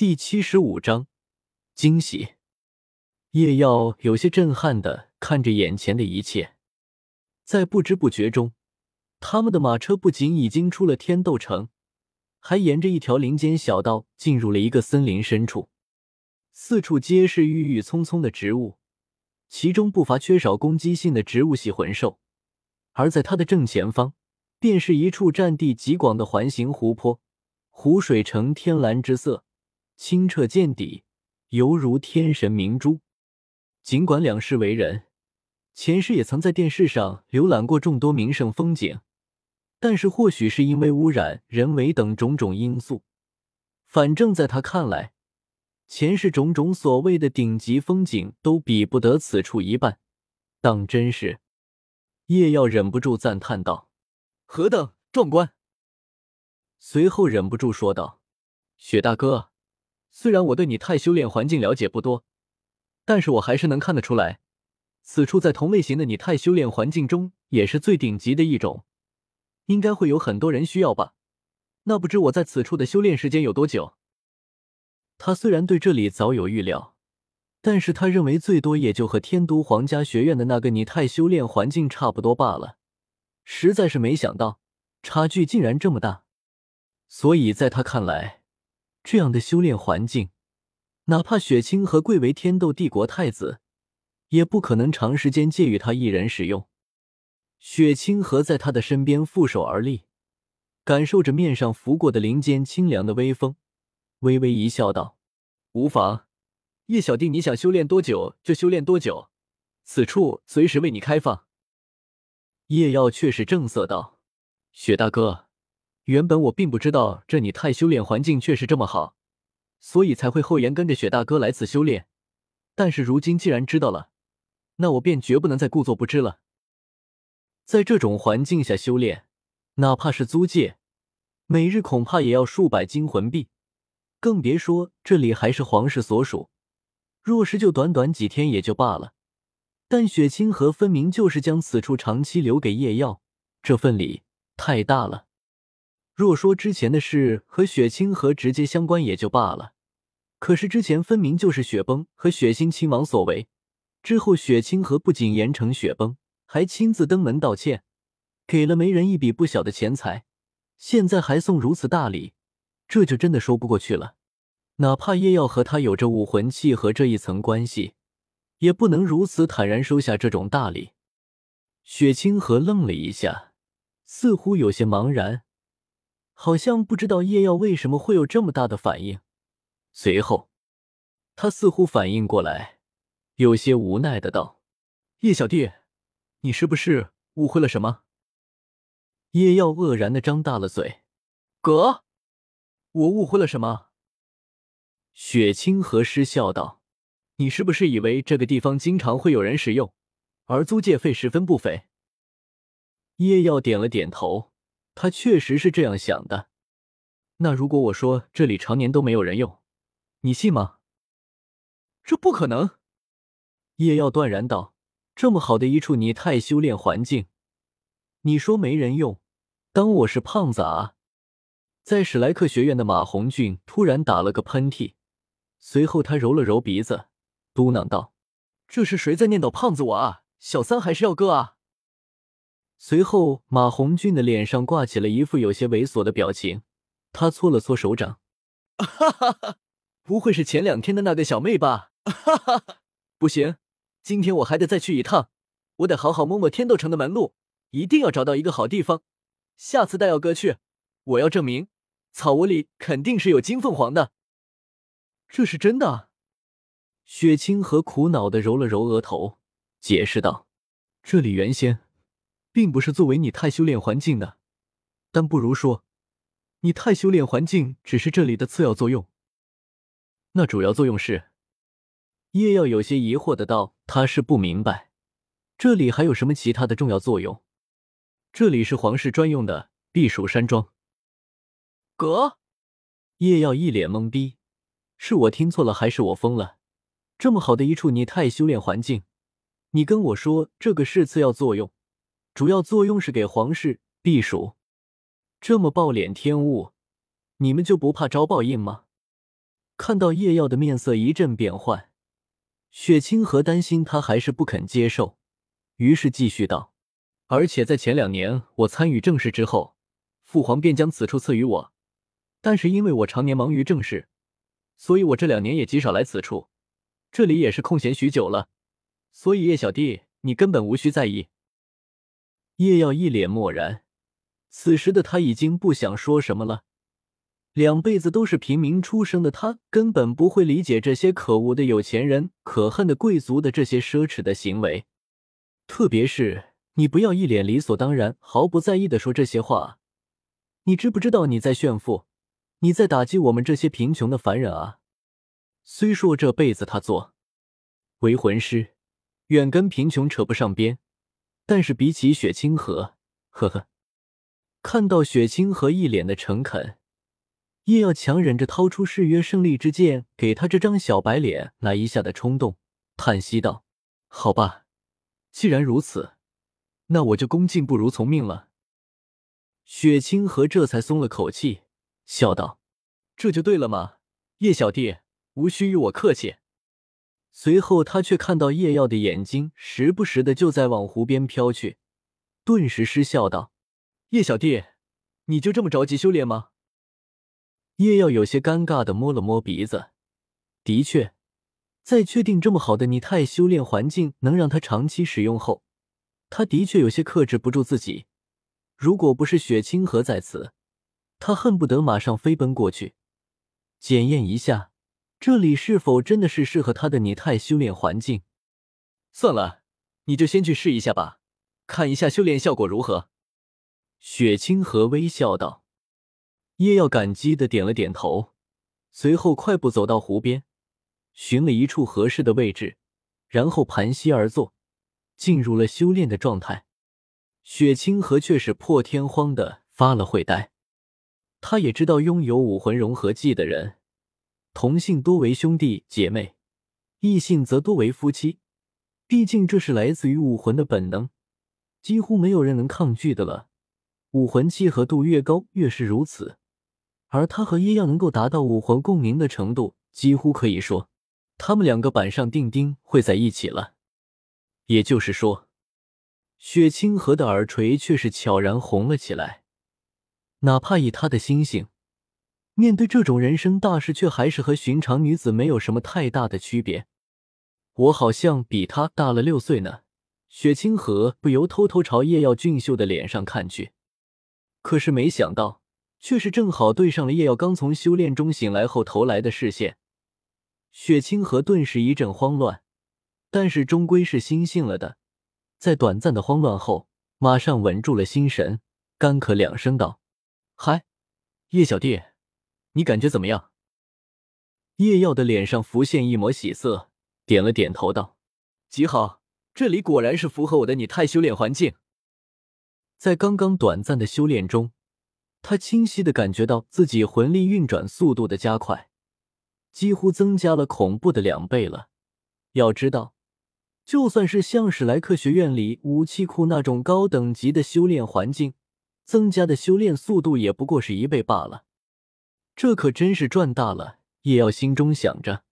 第七十五章惊喜。叶耀有些震撼的看着眼前的一切，在不知不觉中，他们的马车不仅已经出了天斗城，还沿着一条林间小道进入了一个森林深处。四处皆是郁郁葱葱的植物，其中不乏缺少攻击性的植物系魂兽。而在它的正前方，便是一处占地极广的环形湖泊，湖水呈天蓝之色。清澈见底，犹如天神明珠。尽管两世为人，前世也曾在电视上浏览过众多名胜风景，但是或许是因为污染、人为等种种因素，反正在他看来，前世种种所谓的顶级风景都比不得此处一半。当真是，叶耀忍不住赞叹道：“何等壮观！”随后忍不住说道：“雪大哥。”虽然我对你太修炼环境了解不多，但是我还是能看得出来，此处在同类型的你太修炼环境中也是最顶级的一种，应该会有很多人需要吧？那不知我在此处的修炼时间有多久？他虽然对这里早有预料，但是他认为最多也就和天都皇家学院的那个你太修炼环境差不多罢了，实在是没想到差距竟然这么大，所以在他看来。这样的修炼环境，哪怕雪清河贵为天斗帝国太子，也不可能长时间借予他一人使用。雪清河在他的身边负手而立，感受着面上拂过的林间清凉的微风，微微一笑，道：“无妨，叶小弟，你想修炼多久就修炼多久，此处随时为你开放。”叶耀却是正色道：“雪大哥。”原本我并不知道这你太修炼环境确实这么好，所以才会厚颜跟着雪大哥来此修炼。但是如今既然知道了，那我便绝不能再故作不知了。在这种环境下修炼，哪怕是租界，每日恐怕也要数百金魂币，更别说这里还是皇室所属。若是就短短几天也就罢了，但雪清河分明就是将此处长期留给叶耀，这份礼太大了。若说之前的事和雪清河直接相关也就罢了，可是之前分明就是雪崩和雪星亲王所为。之后雪清河不仅严惩雪崩，还亲自登门道歉，给了媒人一笔不小的钱财。现在还送如此大礼，这就真的说不过去了。哪怕叶耀和他有着武魂契合这一层关系，也不能如此坦然收下这种大礼。雪清河愣了一下，似乎有些茫然。好像不知道叶耀为什么会有这么大的反应，随后他似乎反应过来，有些无奈的道：“叶小弟，你是不是误会了什么？”叶耀愕然的张大了嘴：“哥，我误会了什么？”雪清河失笑道：“你是不是以为这个地方经常会有人使用，而租借费十分不菲？”叶耀点了点头。他确实是这样想的。那如果我说这里常年都没有人用，你信吗？这不可能。叶耀断然道：“这么好的一处泥态修炼环境，你说没人用，当我是胖子啊？”在史莱克学院的马红俊突然打了个喷嚏，随后他揉了揉鼻子，嘟囔道：“这是谁在念叨胖子我啊？小三还是要哥啊？”随后，马红俊的脸上挂起了一副有些猥琐的表情，他搓了搓手掌，哈哈哈，不会是前两天的那个小妹吧？哈哈哈，不行，今天我还得再去一趟，我得好好摸摸天斗城的门路，一定要找到一个好地方，下次带耀哥去，我要证明草窝里肯定是有金凤凰的。这是真的？雪清河苦恼的揉了揉额头，解释道：“这里原先……”并不是作为你太修炼环境的，但不如说，你太修炼环境只是这里的次要作用。那主要作用是？叶耀有些疑惑的道：“他是不明白，这里还有什么其他的重要作用？这里是皇室专用的避暑山庄。”哥，叶耀一脸懵逼，是我听错了还是我疯了？这么好的一处你太修炼环境，你跟我说这个是次要作用？主要作用是给皇室避暑，这么暴敛天物，你们就不怕招报应吗？看到叶耀的面色一阵变幻，雪清河担心他还是不肯接受，于是继续道：“而且在前两年我参与政事之后，父皇便将此处赐予我，但是因为我常年忙于政事，所以我这两年也极少来此处。这里也是空闲许久了，所以叶小弟，你根本无需在意。”叶耀一脸漠然，此时的他已经不想说什么了。两辈子都是平民出生的他，根本不会理解这些可恶的有钱人、可恨的贵族的这些奢侈的行为。特别是你不要一脸理所当然、毫不在意的说这些话，你知不知道你在炫富？你在打击我们这些贫穷的凡人啊！虽说这辈子他做为魂师，远跟贫穷扯不上边，但是比起雪清河，呵呵，看到雪清河一脸的诚恳。叶耀强忍着掏出誓约胜利之剑给他这张小白脸来一下的冲动，叹息道：“好吧，既然如此，那我就恭敬不如从命了。”雪清河这才松了口气，笑道：“这就对了嘛，叶小弟，无需与我客气。”随后他却看到叶耀的眼睛时不时的就在往湖边飘去，顿时失笑道：“叶小弟，你就这么着急修炼吗？”叶耀有些尴尬的摸了摸鼻子，的确，在确定这么好的拟态修炼环境能让他长期使用后，他的确有些克制不住自己。如果不是雪清河在此，他恨不得马上飞奔过去，检验一下这里是否真的是适合他的拟态修炼环境。算了，你就先去试一下吧，看一下修炼效果如何。雪清河微笑道。叶耀感激的点了点头，随后快步走到湖边，寻了一处合适的位置，然后盘膝而坐，进入了修炼的状态。雪清河却是破天荒的发了会呆。他也知道，拥有武魂融合技的人，同性多为兄弟姐妹，异性则多为夫妻。毕竟这是来自于武魂的本能，几乎没有人能抗拒的了。武魂契合度越高，越是如此。而他和叶耀能够达到武魂共鸣的程度，几乎可以说，他们两个板上钉钉会在一起了。也就是说，雪清河的耳垂却是悄然红了起来。哪怕以他的心性，面对这种人生大事，却还是和寻常女子没有什么太大的区别。我好像比她大了六岁呢。雪清河不由偷偷朝叶耀俊秀的脸上看去，可是没想到。却是正好对上了叶耀刚从修炼中醒来后投来的视线，雪清河顿时一阵慌乱，但是终归是心性了的，在短暂的慌乱后，马上稳住了心神，干咳两声道：“嗨，叶小弟，你感觉怎么样？”叶耀的脸上浮现一抹喜色，点了点头道：“极好，这里果然是符合我的拟态修炼环境。”在刚刚短暂的修炼中。他清晰的感觉到自己魂力运转速度的加快，几乎增加了恐怖的两倍了。要知道，就算是像史莱克学院里武器库那种高等级的修炼环境，增加的修炼速度也不过是一倍罢了。这可真是赚大了！叶耀心中想着。